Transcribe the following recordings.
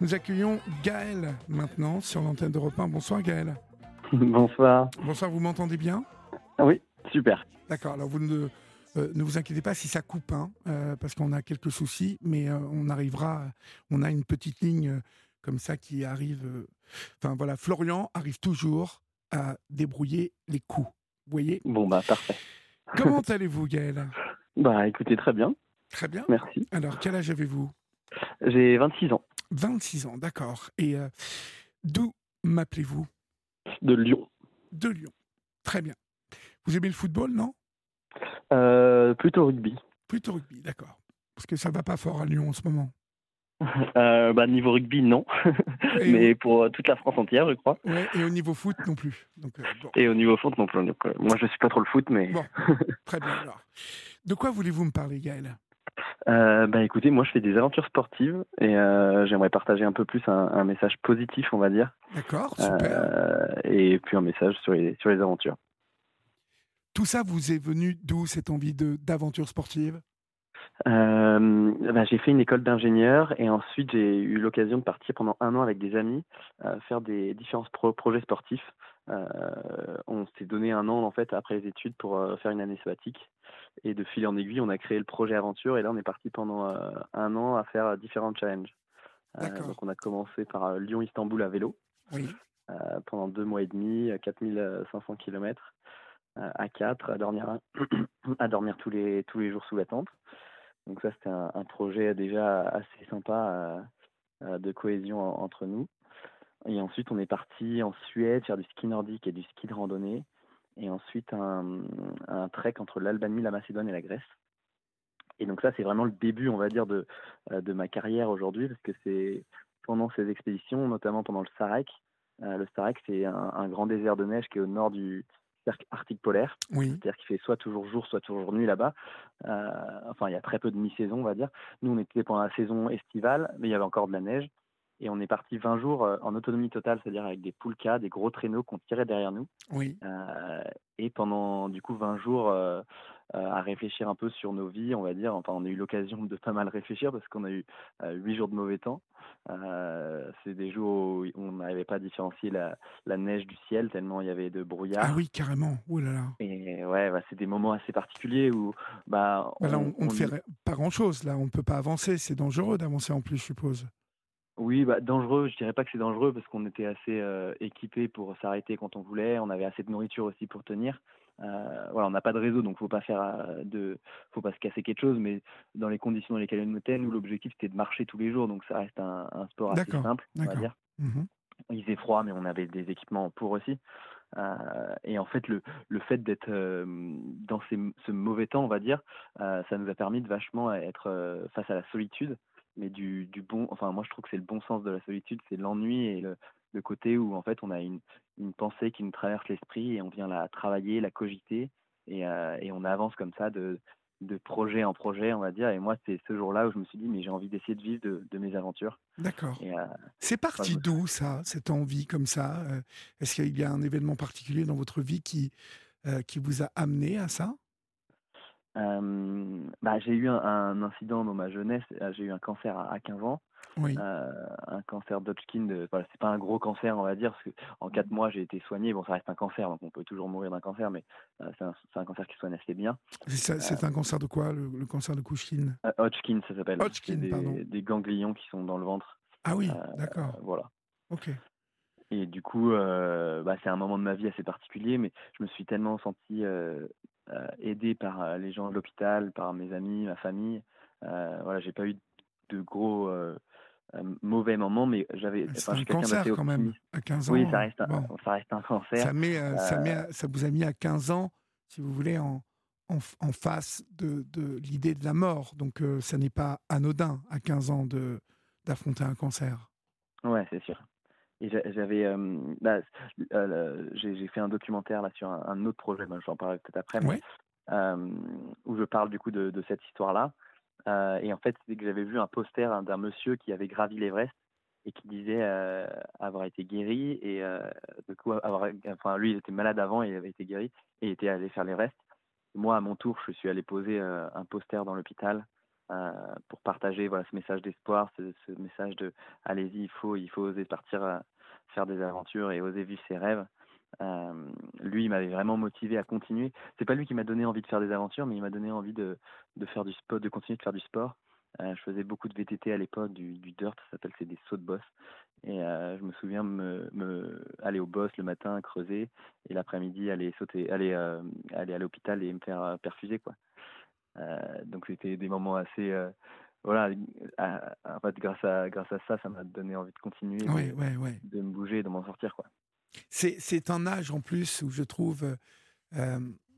Nous accueillons Gaël maintenant sur l'antenne d'Europe 1. Bonsoir Gaël. Bonsoir. Bonsoir, vous m'entendez bien? Oui, super. D'accord, alors vous ne, euh, ne vous inquiétez pas si ça coupe, hein, euh, parce qu'on a quelques soucis, mais euh, on arrivera, on a une petite ligne comme ça qui arrive. Enfin voilà, Florian arrive toujours à débrouiller les coups. Vous voyez? Bon, bah parfait. Comment allez-vous Gaël? Bah écoutez, très bien. Très bien. Merci. Alors, quel âge avez-vous? J'ai 26 ans. 26 ans, d'accord. Et d'où m'appelez-vous? De Lyon. De Lyon. Très bien. Vous aimez le football, non? Euh, Plutôt rugby. Plutôt rugby, d'accord. Parce que ça va pas fort à Lyon en ce moment. euh, bah, niveau rugby, non. Mais pour toute la France entière, je crois. Ouais, et au niveau foot non plus. Donc, euh, bon. Et au niveau foot non plus. Donc, euh, moi, je suis pas trop le foot, mais. Bon, très bien. Alors. De quoi voulez-vous me parler, Gaël? Euh, bah écoutez, moi je fais des aventures sportives et euh, j'aimerais partager un peu plus un, un, message positif, on va dire. D'accord, super. Euh, et puis un message sur les, sur les aventures. Tout ça vous est venu d'où cette envie de d'aventure sportive? Euh, bah, j'ai fait une école d'ingénieur et ensuite j'ai eu l'occasion de partir pendant un an avec des amis euh, faire des différents pro projets sportifs. Euh, on s'est donné un an en fait après les études pour faire une année sabbatique et de fil en aiguille on a créé le projet aventure et là on est parti pendant euh, un an à faire différents challenges. donc on a commencé par Lyon-Istanbul à vélo oui. pendant deux mois et demi, 4500 km à quatre à dormir à dormir tous les tous les jours sous la tente. Donc ça, c'était un, un, projet déjà assez sympa euh, de cohésion en, entre nous. Et ensuite, on est parti en Suède faire du ski nordique et du ski de randonnée. Et ensuite, un, un trek entre l'Albanie, la Macédoine et la Grèce. Et donc ça, c'est vraiment le début, on va dire, de, de ma carrière aujourd'hui, parce que c'est pendant ces expéditions, notamment pendant le Sarek. Euh, le Sarek, c'est un, un, grand désert de neige qui est au nord du, cercle arctique polaire. Oui. C'est-à-dire qu'il fait soit toujours jour, soit toujours nuit là-bas. Euh, enfin, il y a très peu de mi-saison, on va dire. Nous, on était pendant la saison estivale, mais il y avait encore de la neige. Et on est parti 20 jours euh, en autonomie totale, c'est-à-dire avec des poulkas, des gros traîneaux qu'on tirait derrière nous. Oui. Euh, et pendant, du coup, 20 jours euh, à réfléchir un peu sur nos vies, on va dire. Enfin, on a eu l'occasion de pas mal réfléchir parce qu'on a eu 8 jours de mauvais temps. C'est des jours où on n'arrivait pas à différencier la, la, neige du ciel tellement il y avait de brouillard. Ah oui, carrément. Oh là là. Et ouais, bah, c'est des moments assez particuliers où bah, bah là, on, on, on fait pas grand chose. Là, on peut pas avancer. C'est dangereux d'avancer en plus, je suppose. Oui, bah, dangereux, je dirais pas que c'est dangereux parce qu'on était assez euh, équipés pour s'arrêter quand on voulait, on avait assez de nourriture aussi pour tenir. Euh, voilà, on n'a pas de réseau, donc faut pas faire euh, de, faut pas se casser quelque chose, mais dans les conditions dans lesquelles on était, nous l'objectif c'était de marcher tous les jours, donc ça reste un, un sport assez simple, on va dire. Mmh. Il faisait froid, mais on avait des équipements pour aussi. Euh, et en fait, le, le fait d'être euh, dans ces, ce mauvais temps, on va dire, euh, ça nous a permis de vachement être face à la solitude, mais du, du bon. Enfin, moi, je trouve que c'est le bon sens de la solitude, c'est l'ennui et le, le côté où en fait on a une, une pensée qui nous traverse l'esprit et on vient la travailler, la cogiter et, euh, et on avance comme ça de, de projet en projet, on va dire. Et moi, c'est ce jour-là où je me suis dit, mais j'ai envie d'essayer de vivre de, de mes aventures. D'accord. Euh, c'est parti enfin, d'où ça, cette envie comme ça euh, Est-ce qu'il y a un événement particulier dans votre vie qui, euh, qui vous a amené à ça? Bah, J'ai eu un, un, incident dans ma jeunesse. J'ai eu un cancer à, à 15 ans. Oui. Euh, un cancer d'Hodgkin, de, voilà, c'est pas un gros cancer, on va dire, parce que en quatre mois j'ai été soigné. Bon, ça reste un cancer, donc on peut toujours mourir d'un cancer, mais euh, c'est un, un, cancer qui soigne assez bien. C'est euh, un cancer de quoi, le, le cancer de Kuchkin Hodgkin, ça s'appelle. Hodgkin, des, pardon. des ganglions qui sont dans le ventre. Ah oui, d'accord. voilà. Ok. Et du coup, bah, c'est un moment de ma vie assez particulier, mais je me suis tellement senti aidé par les gens de l'hôpital, par mes amis, ma famille. voilà, j'ai pas eu de gros euh, mauvais moments, mais j'avais. C'est un cancer quand même, à 15 ans. Oui, ça reste un, bon. ça reste un cancer. Ça, met, euh, ça, met, ça vous a mis à 15 ans, si vous voulez, en, en, en face de, de l'idée de la mort. Donc euh, ça n'est pas anodin à 15 ans d'affronter un cancer. Ouais, c'est sûr. Et j'avais, euh, bah, euh, j'ai fait un documentaire là sur un, un autre projet, bah, j'en parlerai peut-être après, mais, euh, où je parle du coup de, de cette histoire-là. Euh, et en fait, c'est que j'avais vu un poster d'un monsieur qui avait gravi l'Everest et qui disait euh, avoir été guéri et de coup avoir, enfin lui il était malade avant et il avait été guéri et il était allé faire l'Everest. Moi à mon tour, je suis allé poser un poster dans l'hôpital pour partager ce message d'espoir, ce, message de allez-y, il faut, oser partir faire des aventures et oser vivre ses rêves. lui, il m'avait vraiment motivé à continuer. C'est pas lui qui m'a donné envie de faire des aventures, mais il m'a donné envie de, faire du sport, de continuer de faire du sport. Euh, je faisais beaucoup de VTT à l'époque, du, dirt, ça s'appelle, c'est des sauts de boss. Et euh, je me souviens me, aller au boss le matin, creuser, et l'après-midi aller sauter, aller, euh, aller à l'hôpital et me faire perfuser quoi. Donc c'était des moments assez voilà, en fait, grâce à, grâce à ça, ça m'a donné envie de continuer, de, de me bouger, de m'en sortir. quoi. C'est un âge en plus où je trouve.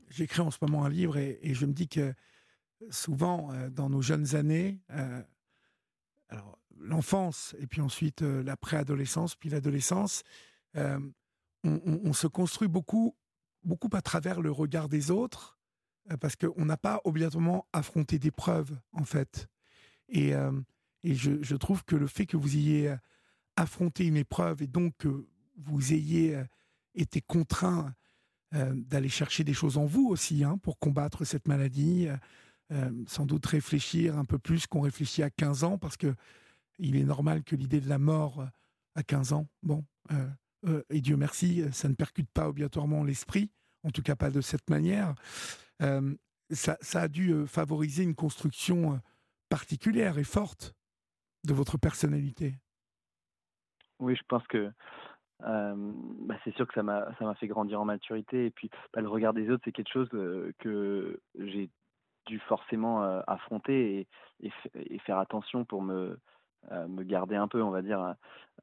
J'écris en ce moment un livre et, et, je me dis que souvent, dans nos jeunes années, alors l'enfance et puis ensuite la préadolescence, puis l'adolescence, on, on, se construit beaucoup, beaucoup à travers le regard des autres, parce qu'on n'a pas obligatoirement affronté d'épreuves, en fait. Et, et je, trouve que le fait que vous ayez affronté une épreuve et donc que vous ayez été contraint d'aller chercher des choses en vous aussi hein, pour combattre cette maladie, sans doute réfléchir un peu plus qu'on réfléchit à 15 ans, parce que il est normal que l'idée de la mort à 15 ans, bon, et Dieu merci, ça ne percute pas obligatoirement l'esprit, en tout cas pas de cette manière. Ça, ça, a dû favoriser une construction particulière et forte de votre personnalité. Oui, je pense que bah, c'est sûr que ça m'a fait grandir en maturité et puis bah, le regard des autres c'est quelque chose que j'ai dû forcément affronter et, et, faire attention pour me me garder un peu on va dire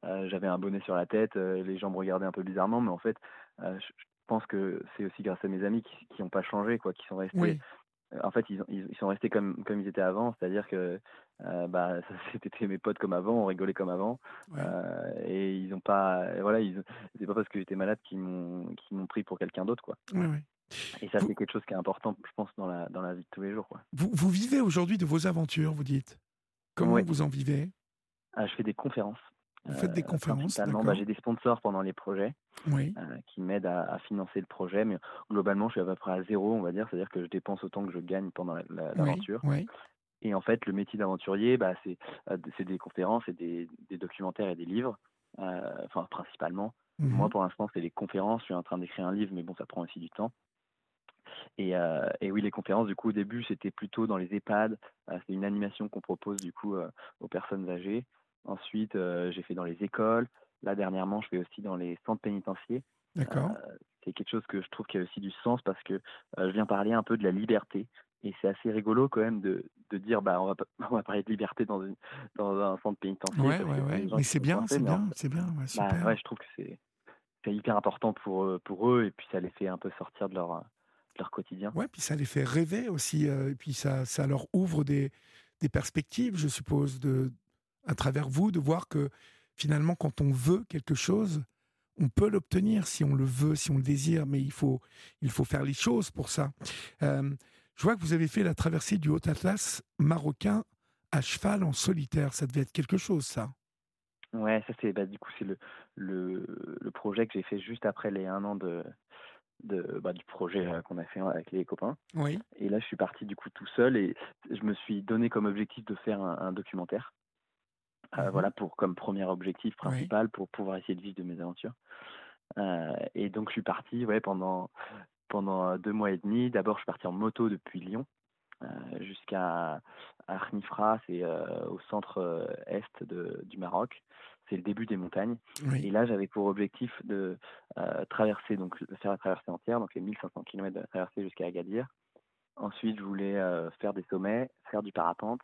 j'avais un bonnet sur la tête les gens me regardaient un peu bizarrement mais en fait je pense que c'est aussi grâce à mes amis qui n'ont pas changé quoi qui sont restés en fait, ils, ils, sont restés comme, comme ils étaient avant, c'est-à-dire que euh, bah, c'était mes potes comme avant, on rigolait comme avant, euh, et ils n'ont pas, voilà, c'est pas parce que j'étais malade qu'ils m'ont, pris pour quelqu'un d'autre, quoi. Et ça, c'est quelque chose qui est important, je pense, dans la, dans la vie de tous les jours, quoi. Vous, vous vivez aujourd'hui de vos aventures, vous dites? Comment vous en vivez? Ah, Je fais des conférences. Vous faites des euh, conférences bah, J'ai des sponsors pendant les projets euh, qui m'aident à, financer le projet, mais globalement, je suis à peu près à zéro, on va dire, c'est-à-dire que je dépense autant que je gagne pendant l'aventure. Et en fait, le métier d'aventurier, bah, c'est euh, des conférences, et des, documentaires et des livres, enfin principalement. Mmh Moi, pour l'instant, c'est des conférences. Je suis en train d'écrire un livre, mais bon, ça prend aussi du temps. Et, et, oui, les conférences, du coup, au début, c'était plutôt dans les EHPAD. c'est une animation qu'on propose, du coup, aux personnes âgées. Ensuite, euh, j'ai fait dans les écoles. Là, dernièrement, je fais aussi dans les centres pénitentiaires. D'accord. Euh, c'est quelque chose que je trouve qui a aussi du sens parce que euh, je viens parler un peu de la liberté. Et c'est assez rigolo quand même de, de dire bah on va, on va parler de liberté dans, une, dans un centre pénitentiaire. Ouais, ouais, ouais. Mais c'est bien, c'est bien, c'est bien. Bah, ouais, je trouve que c'est hyper important pour, pour eux et puis ça les fait un peu sortir de leur, leur quotidien. Ouais, puis ça les fait rêver aussi. et puis ça, ça leur ouvre des, des perspectives, je suppose, de, à travers vous de voir que finalement, quand on veut quelque chose, on peut l'obtenir si on le veut, si on le désire, mais il faut, il faut faire les choses pour ça. Euh, je vois que vous avez fait la traversée du Haut Atlas marocain à cheval en solitaire. Ça devait être quelque chose, ça. Ouais, ça c'est bah, du coup c'est le, le, le, projet que j'ai fait juste après les un an de, de bah, du projet euh, qu'on a fait avec les copains. Oui. Et là je suis parti du coup tout seul et je me suis donné comme objectif de faire un documentaire. Euh, mmh voilà pour comme premier objectif principal pour pouvoir essayer de vivre de mes aventures. Euh, et donc je suis parti ouais pendant pendant deux mois et demi. D'abord je suis parti en moto depuis Lyon euh, jusqu'à Arnifra, c'est au centre est de, du Maroc. C'est le début des montagnes. Et là j'avais pour objectif de traverser donc faire la traversée entière, donc les 1500 km de traversée jusqu'à Agadir. Ensuite je voulais faire des sommets, faire du parapente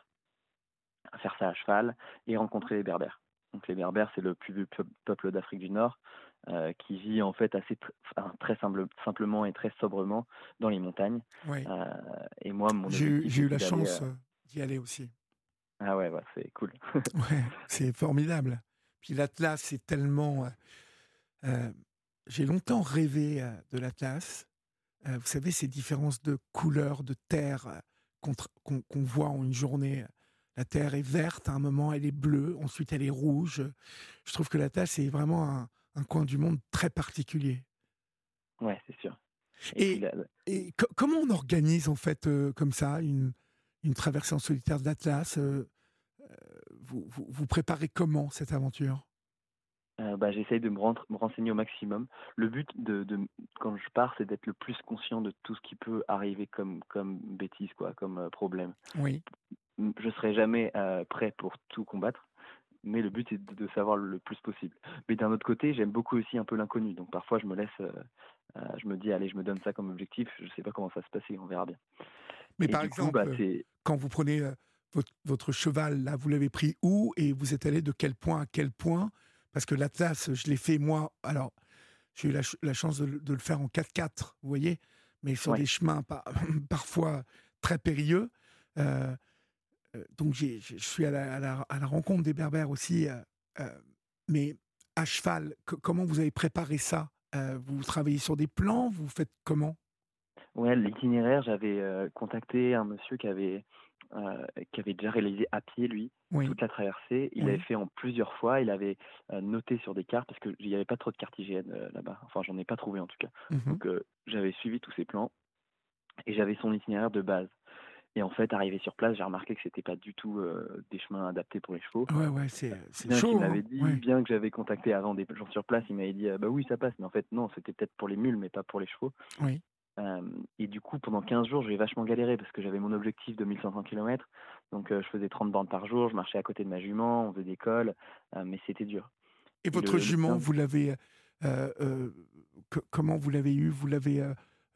faire ça à cheval et rencontrer les Berbères. Donc les Berbères, c'est le plus vieux peuple d'Afrique du Nord euh, qui vit en fait assez très simple, simplement et très sobrement dans les montagnes. Euh, et moi, mon j'ai eu la chance euh, d'y aller aussi. Ah ouais, bah, c'est cool. ouais, c'est formidable. Puis l'Atlas, c'est tellement. j'ai longtemps rêvé de l'Atlas. vous savez, ces différences de couleurs, de terre qu'on voit en une journée la terre est verte, à un moment elle est bleue, ensuite elle est rouge. Je trouve que la Terre, c'est vraiment un, coin du monde très particulier. Ouais, c'est sûr. Et, comment on organise en fait euh, comme ça une, une traversée en solitaire de l'Atlas. Vous, vous, vous, préparez comment cette aventure? Bah, J'essaye de me, me, renseigner au maximum. Le but de, de quand je pars, c'est d'être le plus conscient de tout ce qui peut arriver comme, comme bêtise, quoi, comme problème. Oui. Je serai jamais prêt pour tout combattre mais le but est de, savoir le plus possible. Mais d'un autre côté, j'aime beaucoup aussi un peu l'inconnu. Donc parfois, je me laisse, euh, euh, je me dis, allez, je me donne ça comme objectif. Je ne sais pas comment ça va se passer, on verra bien. Mais par exemple, bah, quand vous prenez euh, votre, cheval, là, vous l'avez pris où et vous êtes allé de quel point à quel point? Parce que l'Atlas, je l'ai fait moi. Alors, j'ai eu la, chance de, le faire en 4x4, vous voyez, mais sur des chemins parfois très périlleux. Euh, donc je suis à la, rencontre des Berbères aussi, euh, euh, mais à cheval, comment vous avez préparé ça Vous travaillez sur des plans Vous faites comment? Ouais, l'itinéraire, j'avais contacté un monsieur qui avait qui avait déjà réalisé à pied lui toute la traversée. Il l'avait fait en plusieurs fois. Il avait noté sur des cartes parce qu'il n'y avait pas trop de cartes IGN là-bas. Enfin, j'en ai pas trouvé en tout cas. Mmh Donc j'avais suivi tous ses plans et j'avais son itinéraire de base. Et en fait, arrivé sur place, j'ai remarqué que c'était pas du tout euh, des chemins adaptés pour les chevaux. Ouais, ouais, c'est chaud. Il m'avait hein. dit, bien que j'avais contacté avant des gens sur place, il m'avait dit, bah oui, ça passe. Mais en fait, non, c'était peut-être pour les mules, mais pas pour les chevaux. Oui. Euh, et du coup, pendant 15 jours, j'ai vachement galéré parce que j'avais mon objectif de 1500 km. Donc, je faisais 30 bornes par jour, je marchais à côté de ma jument, on faisait des cols, mais c'était dur. Et votre jument, vous l'avez. comment vous l'avez eu? Vous l'avez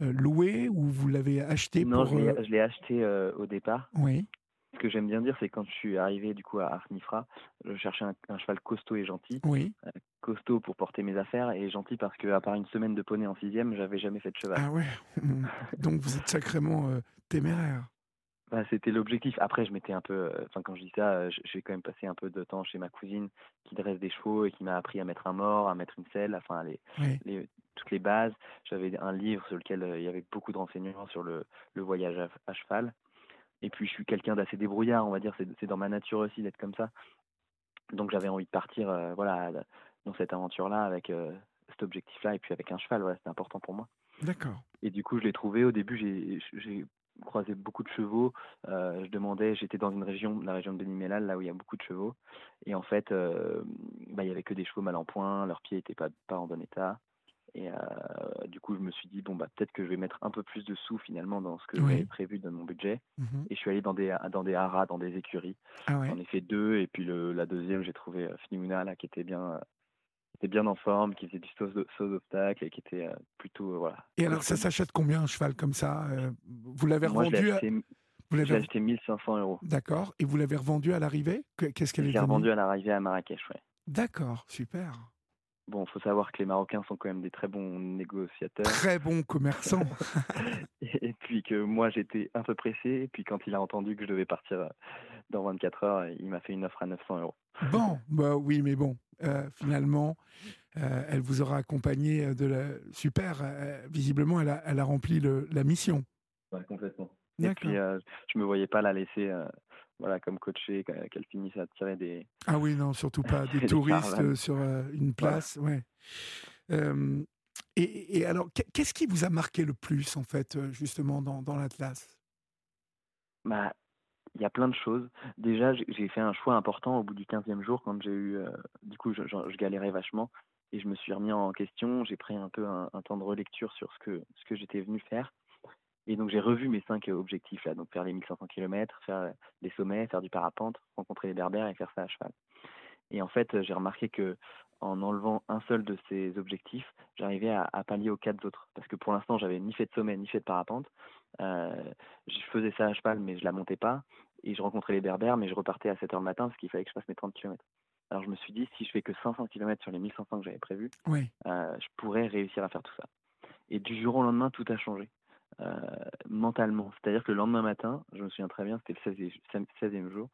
loué ou vous l'avez acheté Non, pour, je l'ai euh, acheté euh, au départ. Oui. Ce que j'aime bien dire, c'est quand je suis arrivé du coup à Arnifra, je cherchais un, cheval costaud et gentil. Oui. costaud pour porter mes affaires et gentil parce que à part une semaine de poney en sixième, j'avais jamais fait de cheval. Ah ouais. Donc vous êtes sacrément téméraire. Bah, c'était l'objectif. Après, je m'étais un peu, enfin quand je dis ça, j'ai quand même passé un peu de temps chez ma cousine qui dresse des chevaux et qui m'a appris à mettre un mort, à mettre une selle, enfin les, les toutes les bases. J'avais un livre sur lequel il y avait beaucoup de renseignements sur le, le voyage à, cheval. Et puis je suis quelqu'un d'assez débrouillard, on va dire. C'est dans ma nature aussi d'être comme ça. Donc j'avais envie de partir, voilà, dans cette aventure-là avec cet objectif-là et puis avec un cheval. Voilà, c'était important pour moi. D'accord. Et du coup, je l'ai trouvé. Au début, j'ai croisé beaucoup de chevaux. Euh, je demandais, j'étais dans une région, la région de Benimélal, là où il y a beaucoup de chevaux. Et en fait, euh, bah, il y avait que des chevaux mal en point, leurs pieds n'étaient pas, pas en bon état. Et euh, du coup, je me suis dit, bon, bah, peut-être que je vais mettre un peu plus de sous finalement dans ce que j'avais prévu de mon budget. Mmh et je suis allé dans des, dans des haras, dans des écuries. Ah J'en ai fait deux. Et puis le, la deuxième, j'ai trouvé Finimouna, là, qui était bien, était bien en forme, qui faisait du saut d'obstacle et qui était euh, plutôt. Euh, voilà. Et alors, ça s'achète combien un cheval comme ça euh, Vous l'avez revendu Vous l'avez acheté 1500 euros. D'accord. Et vous l'avez revendu à l'arrivée? Qu'est-ce qu'elle est revendu à l'arrivée à Marrakech, ouais. D'accord, super. Bon, il faut savoir que les Marocains sont quand même des très bons négociateurs. Très bons commerçants. et puis que moi, j'étais un peu pressé. Et puis quand il a entendu que je devais partir dans 24 heures, il m'a fait une offre à 900 euros. Bon, bah oui, mais bon, euh, finalement, euh, elle vous aura accompagné euh, de la super. visiblement, elle a, elle a rempli le, la mission. Ouais, complètement. Et puis, je me voyais pas la laisser, voilà, comme coacher, qu'elle finisse à tirer des. Ah oui, non, surtout pas des touristes sur une place, ouais. Et, et, alors, qu'est-ce qui vous a marqué le plus, en fait, justement, dans, dans l'Atlas? Bah, il y a plein de choses. Déjà, j'ai fait un choix important au bout du 15e jour quand j'ai eu. Euh, du coup, je, je, galérais vachement et je me suis remis en question. J'ai pris un peu un, temps de relecture sur ce que, ce que j'étais venu faire. Et donc, j'ai revu mes cinq objectifs là. Donc, faire les 1500 km, faire les sommets, faire du parapente, rencontrer les berbères et faire ça à cheval. Et en fait, j'ai remarqué que en enlevant un seul de ces objectifs, j'arrivais à, à, pallier aux quatre autres. Parce que pour l'instant, j'avais ni fait de sommet, ni fait de parapente. Euh, je faisais ça à cheval, mais je la montais pas. Et je rencontrais les berbères, mais je repartais à 7 h du matin parce qu'il fallait que je fasse mes 30 km. Alors je me suis dit, si je fais que 500 km sur les 1500 que j'avais prévu, oui. euh, je pourrais réussir à faire tout ça. Et du jour au lendemain, tout a changé. Euh, mentalement. C'est-à-dire que le lendemain matin, je me souviens très bien, c'était le 16e, 16e jour,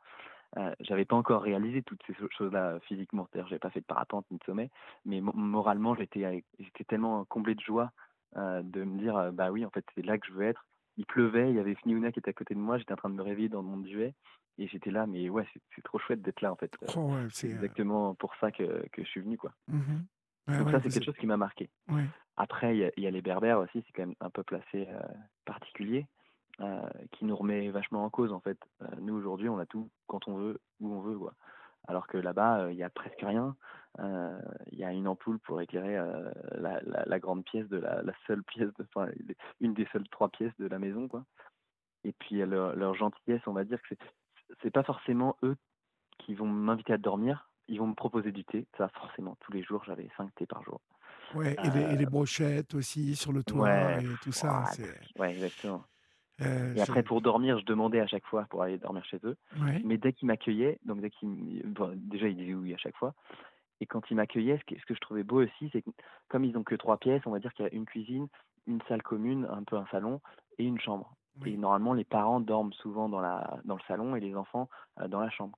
euh, j'avais pas encore réalisé toutes ces choses-là physiquement. C'est-à-dire, j'avais pas fait de parapente ni de sommet, mais moralement, j'étais, tellement comblé de joie euh, de me dire, bah oui, en fait, c'est là que je veux être il pleuvait, il y avait Fniouna qui était à côté de moi, j'étais en train de me réveiller dans mon duvet et j'étais là, mais ouais, c'est trop chouette d'être là en fait. Oh c'est exactement pour ça que, que, je suis venu quoi. Donc ça c'est quelque chose qui m'a marqué. Après il y, a les Berbères aussi, c'est quand même un peuple assez euh, particulier. qui nous remet vachement en cause en fait. nous aujourd'hui, on a tout quand on veut, où on veut, quoi. Alors que là-bas, il y a presque rien. Il y a une ampoule pour éclairer la, la, grande pièce de la, la seule pièce, de, enfin une des seules trois pièces de la maison, quoi. Et puis leur, leur gentillesse, on va dire que c'est pas forcément eux qui vont m'inviter à dormir, ils vont me proposer du thé. Ça, forcément, tous les jours, j'avais 5 thés par jour. Ouais, et, les, euh, brochettes aussi sur le toit et tout ça. Ouais, exactement. Euh, et après, pour dormir, je demandais à chaque fois pour aller dormir chez eux. Mais dès qu'ils m'accueillaient, donc dès qu'ils, déjà, ils disaient oui à chaque fois. Et quand ils m'accueillaient, ce que, ce que je trouvais beau aussi, c'est que comme ils ont que trois pièces, on va dire qu'il y a une cuisine, une salle commune, un peu un salon et une chambre. Et normalement, les parents dorment souvent dans, la, dans le salon et les enfants euh, dans la chambre.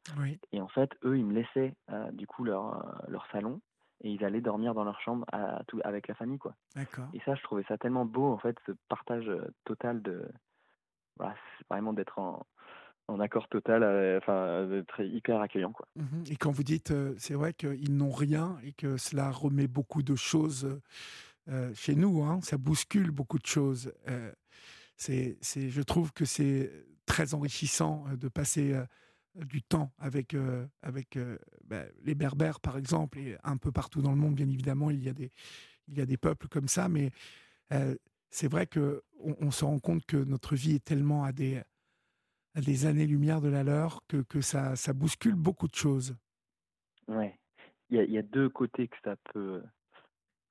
Et en fait, eux, ils me laissaient euh, du coup leur, euh, leur salon et ils allaient dormir dans leur chambre à, tout, avec la famille. quoi. Et ça, je trouvais ça tellement beau, en fait, ce partage total de. Voilà, vraiment d'être en, en accord total, enfin, d'être hyper accueillant. Quoi. Mmh et quand vous dites, c'est vrai qu'ils n'ont rien et que cela remet beaucoup de choses chez nous, hein, ça bouscule beaucoup de choses c'est, je trouve que c'est très enrichissant de passer du temps avec, avec ben, les Berbères, par exemple, et un peu partout dans le monde, bien évidemment, il y a des, il y a des peuples comme ça, mais c'est vrai qu'on on se rend compte que notre vie est tellement à des, à des années-lumière de la leur que, que ça, ça bouscule beaucoup de choses. Ouais, il il y a deux côtés que ça peut,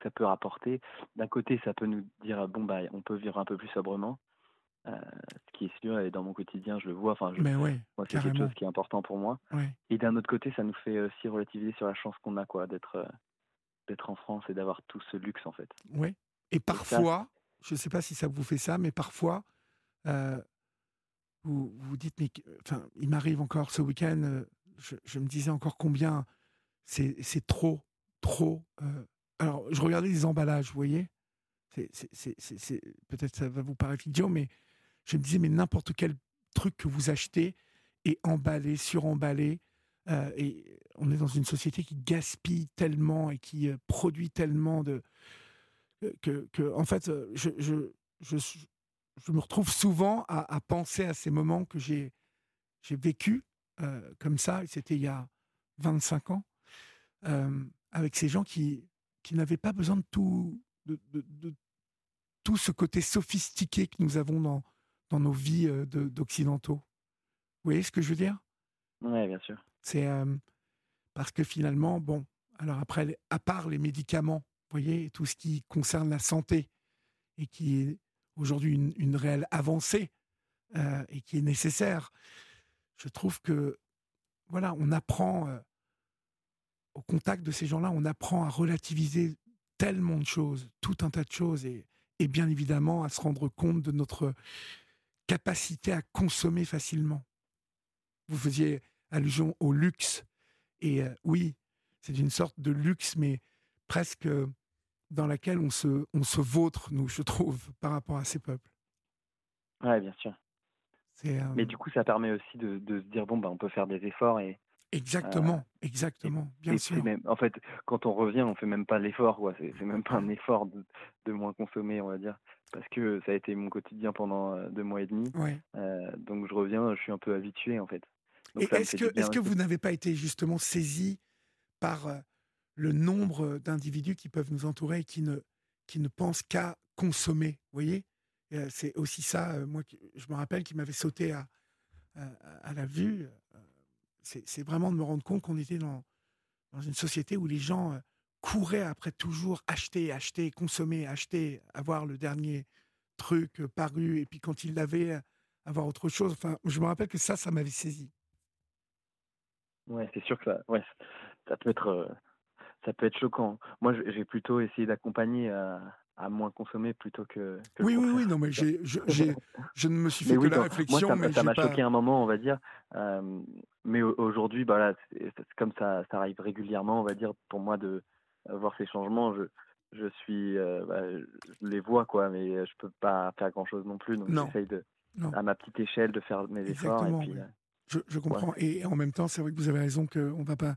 ça peut rapporter. D'un côté, ça peut nous dire bon bah on peut vivre un peu plus sobrement, euh, ce qui est sûr, et dans mon quotidien, je le vois. Enfin, je, ouais, c'est quelque chose qui est important pour moi. Et d'un autre côté, ça nous fait aussi relativiser sur la chance qu'on a, quoi, d'être euh, d'être en France et d'avoir tout ce luxe, en fait. Oui. Et parfois, je ne sais pas si ça vous fait ça, mais parfois, euh, vous vous dites, mais enfin, il m'arrive encore ce week-end, je, je, me disais encore combien c'est trop, trop. alors, je regardais les emballages, vous voyez. C'est peut-être ça va vous paraître idiot, mais je me disais, mais n'importe quel truc que vous achetez est emballé, suremballé. Euh, et on est dans une société qui gaspille tellement et qui euh, produit tellement de. Que, que en fait, euh, je, je, je, je, me retrouve souvent à, penser à ces moments que j'ai vécu comme ça, c'était il y a 25 ans, avec ces gens qui, qui n'avaient pas besoin de tout, de, de, tout ce côté sophistiqué que nous avons dans, dans nos vies euh, d'occidentaux. Vous voyez ce que je veux dire? Oui, bien sûr. C'est euh, parce que finalement, bon, alors après, à part les médicaments, vous voyez, tout ce qui concerne la santé et qui est aujourd'hui une, une, réelle avancée euh, et qui est nécessaire, je trouve que, voilà, on apprend, au contact de ces gens-là, on apprend à relativiser tellement de choses, tout un tas de choses. Et, et bien évidemment à se rendre compte de notre capacité à consommer facilement. Vous faisiez allusion au luxe, et euh, oui, c'est une sorte de luxe, mais presque dans laquelle on se, on se vautre, nous, je trouve, par rapport à ces peuples. Oui, bien sûr. Euh, mais du coup, ça permet aussi de, de se dire, bon, bah, on peut faire des efforts et, Exactement, exactement, bien sûr. Même, en fait, quand on revient, on fait même pas l'effort, C'est même pas un effort de, de, moins consommer, on va dire, parce que ça a été mon quotidien pendant euh, deux mois et demi. Euh, donc je reviens, je suis un peu habitué, en fait. est-ce que, est-ce que vous n'avez pas été justement saisi par euh, le nombre d'individus qui peuvent nous entourer et qui ne, qui ne pensent qu'à consommer, vous voyez? C'est aussi ça, moi, je me rappelle, qui m'avait sauté à, à la vue c'est vraiment de me rendre compte qu'on était dans, dans une société où les gens euh, couraient après toujours acheter, acheter, consommer, acheter, avoir le dernier truc euh, paru, et puis quand ils l'avaient, euh, avoir autre chose. Enfin, je me rappelle que ça, ça m'avait saisi. Ouais, c'est sûr que ça, ouais, ça peut être, ça peut être choquant. Moi, j'ai plutôt essayé d'accompagner moins consommer plutôt que. oui, oui, oui, non, mais j'ai, je, je, ne me suis fait que la réflexion. Moi, ça, m'a choqué un moment, on va dire. Euh, mais aujourd'hui, bah là, comme ça, ça arrive régulièrement, on va dire, pour moi de voir ces changements. Je, je suis, euh, bah, je les vois, quoi, mais je peux pas faire grand chose non plus. Donc, j'essaye de, à ma petite échelle, de faire mes efforts. Et puis, euh, je, je, comprends. Et en même temps, c'est vrai que vous avez raison qu'on ne va pas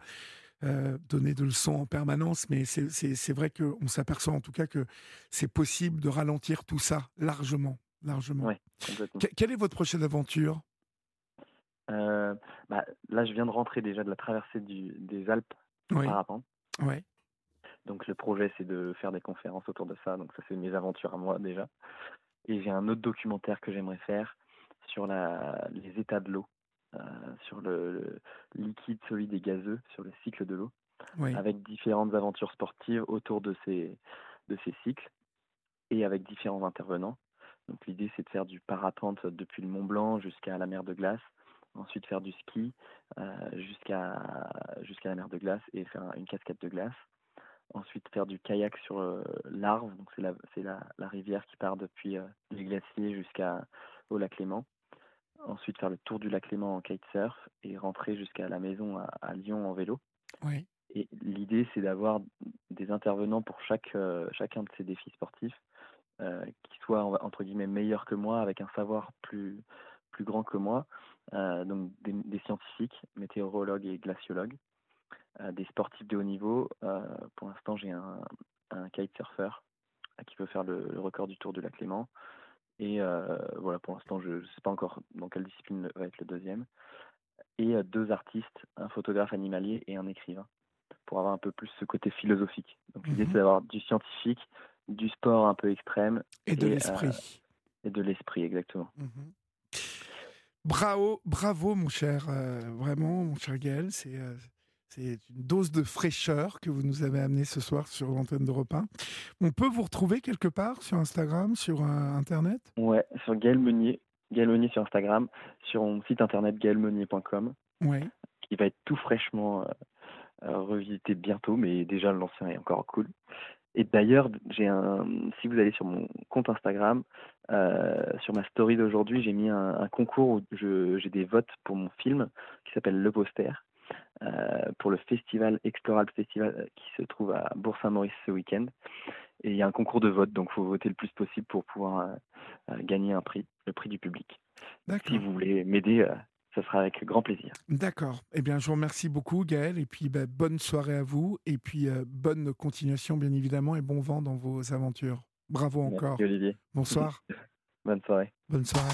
euh, donner de leçons en permanence, mais c'est vrai qu'on s'aperçoit en tout cas que c'est possible de ralentir tout ça largement. largement. Ouais, complètement. Que- quelle est votre prochaine aventure? Euh, bah, là, je viens de rentrer déjà de la traversée du, des Alpes Oui, parapente. ouais. Donc le projet, c'est de faire des conférences autour de ça. Donc ça, c'est mes aventures à moi déjà. Et j'ai un autre documentaire que j'aimerais faire sur la, les états de l'eau, sur le, le liquide, solide et gazeux, sur le cycle de l'eau, oui. avec différentes aventures sportives autour de ces, de ces cycles et avec différents intervenants. Donc l'idée, c'est de faire du parapente depuis le Mont Blanc jusqu'à la mer de glace, ensuite faire du ski euh, jusqu'à jusqu'à la mer de glace et faire un- une cascade de glace. Ensuite, faire du kayak sur euh, l'Arve, donc c'est la, la, la rivière qui part depuis euh, les glaciers jusqu'à au lac Léman. Ensuite, faire le tour du lac Léman en kitesurf et rentrer jusqu'à la maison à, à Lyon en vélo. oui. Et l'idée, c'est d'avoir des intervenants pour chaque, euh, chacun de ces défis sportifs euh, qui soient en- entre guillemets meilleurs que moi, avec un savoir plus, plus grand que moi. Euh, donc des, des scientifiques, météorologues et glaciologues, des sportifs de haut niveau. Pour l'instant, j'ai un, un kitesurfer qui veut faire le, le record du Tour du lac Léman. Et euh, voilà, pour l'instant, je ne sais pas encore dans quelle discipline va être le deuxième. Et euh, deux artistes, un photographe animalier et un écrivain, pour avoir un peu plus ce côté philosophique. Donc l'idée, Mhm. c'est d'avoir du scientifique, du sport un peu extrême Et de euh, l'esprit. et de l'esprit, exactement. Mhm. Bravo, bravo, mon cher, euh, vraiment, mon cher Gaël. C'est euh, c'est une dose de fraîcheur que vous nous avez amené ce soir sur l'antenne d'Europe 1. On peut vous retrouver quelque part sur Instagram, sur euh, Internet? Ouais, sur Gaël Meunier, Gaël Meunier sur Instagram, sur mon site internet gaëlmeunier.com, Oui. qui va être tout fraîchement euh, euh, revisité bientôt, mais déjà l'ancien est encore cool. Et d'ailleurs, j'ai un, si vous allez sur mon compte Instagram, euh, sur ma story d'aujourd'hui, j'ai mis un, un concours où j'ai des votes pour mon film qui s'appelle Le Poster, euh, pour le festival Exploral Festival euh, qui se trouve à Bourg-Saint-Maurice ce week-end. Et il y a un concours de vote, donc il faut voter le plus possible pour pouvoir euh, gagner un prix, le prix du public. Si vous voulez m'aider, euh, ce sera avec grand plaisir. D'accord. Eh bien, je vous remercie beaucoup, Gaël. Et puis, bah, bonne soirée à vous. Et puis, bonne continuation, bien évidemment, et bon vent dans vos aventures. Bravo encore. Merci Olivier. Bonsoir. Bonne soirée. Bonne soirée.